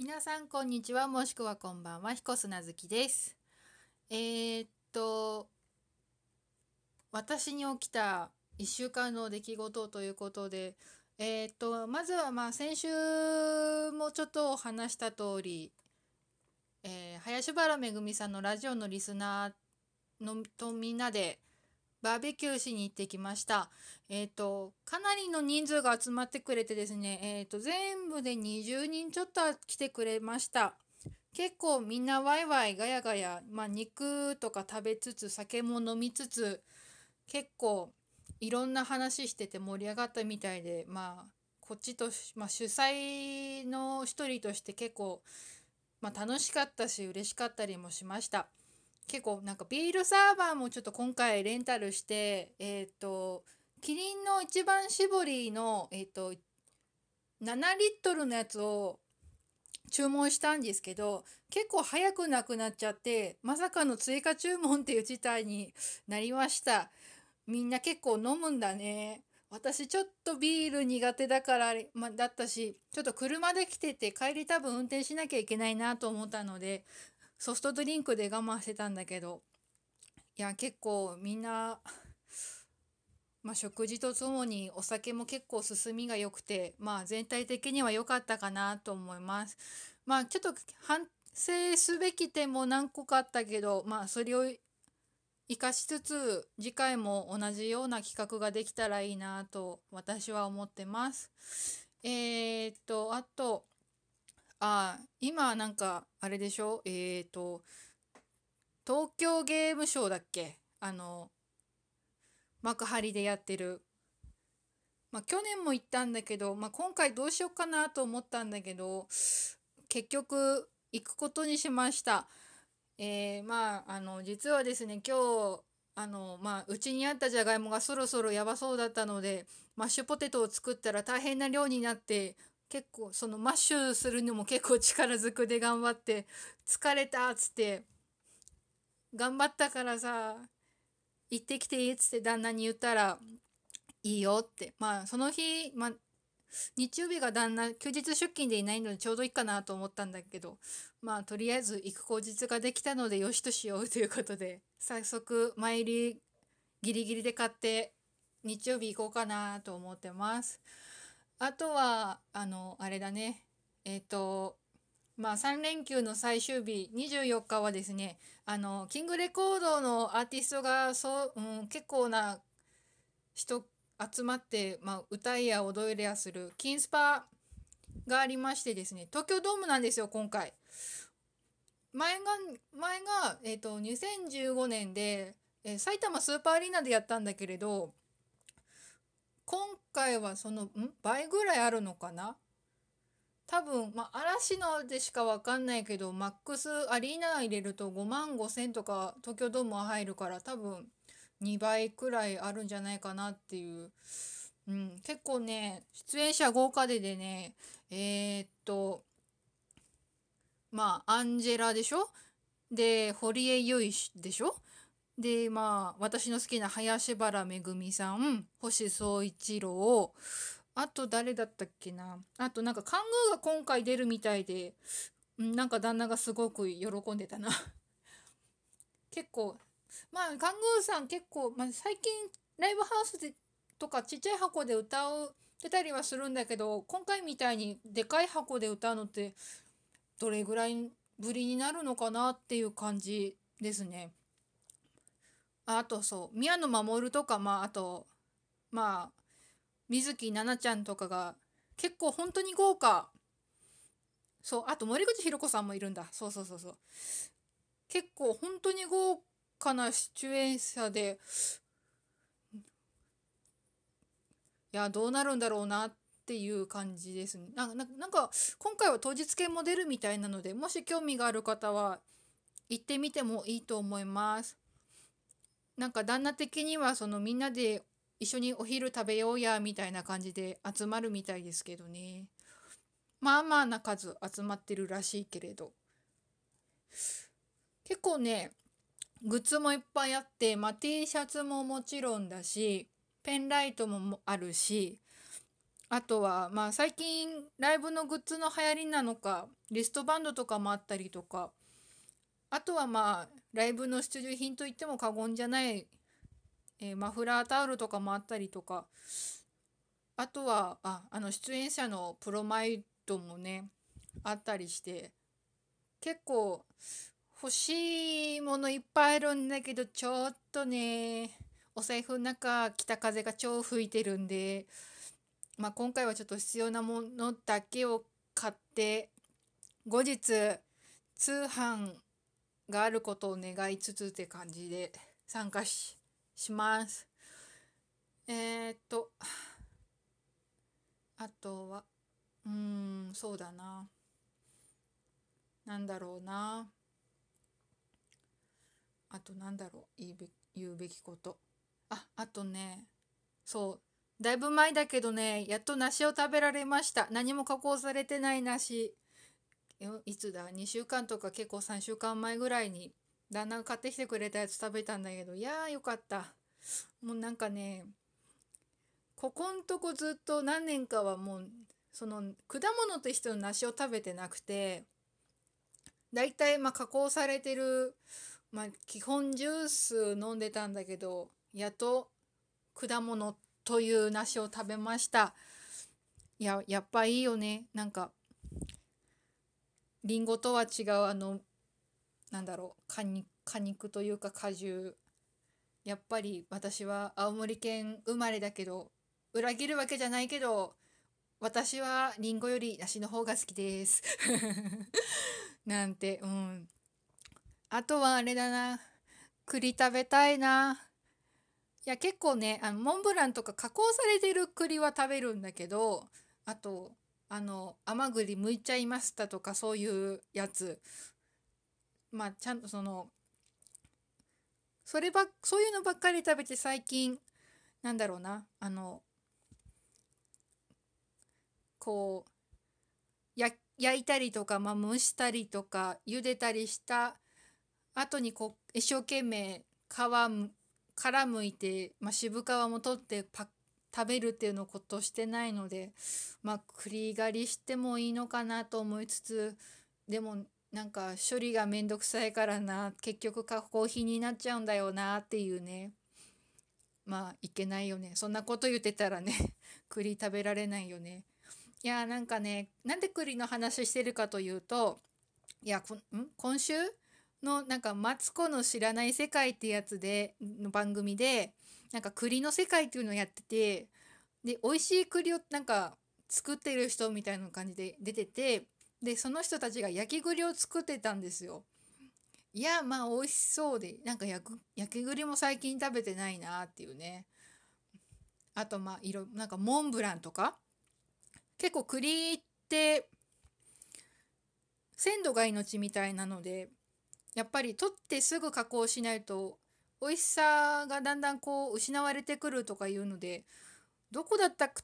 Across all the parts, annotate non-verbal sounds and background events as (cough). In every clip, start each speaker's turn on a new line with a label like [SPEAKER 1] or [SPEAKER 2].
[SPEAKER 1] 皆さんこんにちはもしくはこんばんは彦砂月です。えー、っと私に起きた1週間の出来事ということでえー、っとまずはまあ先週もちょっと話した通り、えー、林原めぐみさんのラジオのリスナーのとみんなでバーベキューしに行ってきました。えっ、ー、と、かなりの人数が集まってくれてですね、えっ、ー、と、全部で20人ちょっと来てくれました。結構みんなワイワイガヤガヤ、まあ、肉とか食べつつ、酒も飲みつつ、結構いろんな話してて盛り上がったみたいで、まあ、こっちと、まあ、主催の一人として結構、まあ、楽しかったし嬉しかったりもしました。結構なんかビールサーバーもちょっと今回レンタルしてえっ、ー、とキリンの一番搾りのえっ、ー、と7リットルのやつを注文したんですけど結構早くなくなっちゃってまさかの追加注文っていう事態になりました。みんな結構飲むんだね。私ちょっとビール苦手だから、ま、だったしちょっと車で来てて帰り多分運転しなきゃいけないなと思ったのでソフトドリンクで我慢してたんだけどいや結構みんな (laughs) まあ、食事とともにお酒も結構進みが良くてまあ全体的には良かったかなと思います。まあちょっと反省すべき点も何個かあったけどまあそれを生かしつつ次回も同じような企画ができたらいいなと私は思ってます。えー、っとあとあ今なんかあれでしょ？えっ、ー、と東京ゲームショウだっけ？あの幕張でやってる。まあ去年も行ったんだけど、まあ、今回どうしようかなと思ったんだけど結局行くことにしました。えー、まああの実はですね今日あのまあうちにあったじゃがいもがそろそろやばそうだったのでマッシュポテトを作ったら大変な量になって結構そのマッシュするのも結構力ずくで頑張って疲れたっつって頑張ったからさ行ってきていいっつって旦那に言ったらいいよってまあその日、まあ、日曜日が旦那休日出勤でいないのでちょうどいいかなと思ったんだけどまあとりあえず行く口実ができたのでよしとしようということで早速参りギリギリで買って日曜日行こうかなと思ってます。あとはあのあれだねえっ、ー、とまあ3連休の最終日24日はですねあのキングレコードのアーティストがそう、うん、結構な人集まって、まあ、歌いや踊りやするキンスパがありましてですね東京ドームなんですよ今回。前が前が、えーと、2015年で、えー、埼玉スーパーアリーナでやったんだけれど今回はそのん？倍ぐらいあるのかな？多分、まあ、嵐のでしか分かんないけどマックスアリーナ入れると5万5千とか東京ドームは入るから多分2倍くらいあるんじゃないかなっていう、うん、結構ね出演者豪華ででねえー、っとまあアンジェラでしょ？で堀江由衣でしょ？でまあ私の好きな林原めぐみさん星宗一郎。あと誰だったっけな。あとなんかカングーが今回出るみたいでなんか旦那がすごく喜んでたな。(laughs) 結構まあカングーさん結構、まあ、最近ライブハウスでとかちっちゃい箱で歌うてたりはするんだけど今回みたいにでかい箱で歌うのってどれぐらいぶりになるのかなっていう感じですね。あとそう宮野守とかまああとまあ水木奈々ちゃんとかが結構本当に豪華。そうあと森口博子さんもいるんだ。そうそうそうそう。結構本当に豪華な出演者でいやどうなるんだろうなっていう感じですね。ななんか今回は当日券も出るみたいなのでもし興味がある方は行ってみてもいいと思います。なんか旦那的にはそのみんなで一緒にお昼食べようやみたいな感じで集まるみたいですけどね。まあまあな数集まってるらしいけれど。結構ねグッズもいっぱいあって、まあ、T シャツももちろんだしペンライトもあるしあとはまあ最近ライブのグッズの流行りなのかリストバンドとかもあったりとかあとはまあライブの必需品といっても過言じゃない、えー、マフラータオルとかもあったりとか。あとはああの出演者のプロマイドもねあったりして結構欲しいものいっぱいあるんだけどちょっとねお財布の中北風が超吹いてるんでまあ、今回はちょっと必要なものだけを買って後日通販があることを願いつつって感じで参加します。えー、っとあとはうーんそうだななんだろうなあとなんだろう言うべ言うべきことああとねそうだいぶ前だけどね、やっと梨を食べられました。何も加工されてない梨。いつだ ?2 週間とか結構3週間前ぐらいに旦那が買ってきてくれたやつ食べたんだけど、いやーよかった。もうなんかね、ここんとこずっと何年かはもう、その果物としての梨を食べてなくて、だいたいまあ加工されてる、まあ基本ジュース飲んでたんだけど、やっと果物という梨を食べましたいややっぱいいよねなんかりんごとは違うあのなんだろう果肉果肉というか果汁。やっぱり私は青森県生まれだけど裏切るわけじゃないけど私はりんごより梨の方が好きです。(laughs) なんてうん。あとはあれだな。栗食べたいな。いや結構ねあのモンブランとか加工されてる栗は食べるんだけどあとあの甘栗剥いちゃいましたとかそういうやつ。まあちゃんとそのそればそういうのばっかり食べて最近なんだろうなあのこうや焼いたりとか、まあ、蒸したりとか茹でたりした後にこう一生懸命皮殻むいて、まあ、渋皮も取ってパッ食べるっていうのをことしてないのでまあ栗狩りしてもいいのかなと思いつつでもなんか処理がめんどくさいからな結局加工品になっちゃうんだよなっていうね。まあいけないよね。そんなこと言ってたらね (laughs) 栗食べられないよね。いやなんかねなんで栗の話してるかというといや今週のなんか「マツコの知らない世界」ってやつでの番組でなんか栗の世界っていうのをやっててで美味しい栗をなんか作ってる人みたいな感じで出ててでその人たちが焼き栗を作ってたんですよ。いやまあ美味しそうでなんか焼き栗も最近食べてないなっていうね。あとまあいろなんかモンブランとか結構栗って鮮度が命みたいなのでやっぱり取ってすぐ加工しないと美味しさがだんだんこう失われてくるとかいうのでどこだった都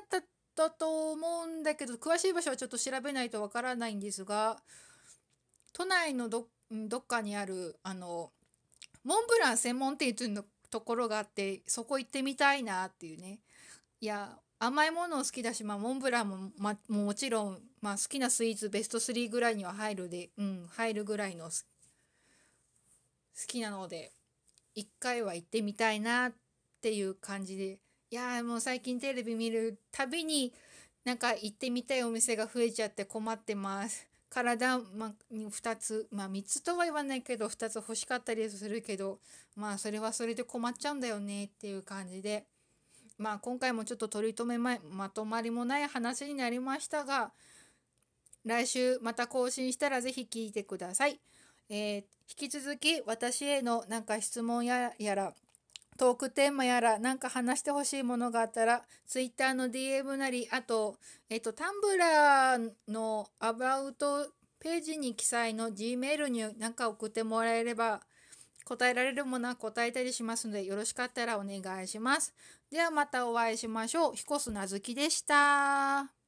[SPEAKER 1] 内だったと思うんだけど詳しい場所はちょっと調べないとわからないんですが都内のどどっかにあるあのモンブラン専門店というのところがあってそこ行ってみたいなっていうね。いや甘いもの好きだし、まあ、モンブランも,、ま、もちろん、まあ、好きなスイーツベスト3ぐらいには入るで、うん、入るぐらいの好きなので。一回は行ってみたいなっていう感じでいやもう最近テレビ見るたびになんか行ってみたいお店が増えちゃって困ってます。体、に2つまあ3つとは言わないけど2つ欲しかったりするけどまあそれはそれで困っちゃうんだよねっていう感じでまあ今回もちょっと取り留めままとまりもない話になりましたが来週また更新したら是非聞いてください。えー、引き続き私へのなんか質問やらトークテーマやら何か話してほしいものがあったら Twitter の DM なりあと,、えっとタンブラーのアバウトページに記載の Gmail に何か送ってもらえれば答えられるものは答えたりしますのでよろしかったらお願いします。ではまたお会いしましょう。彦砂月でした。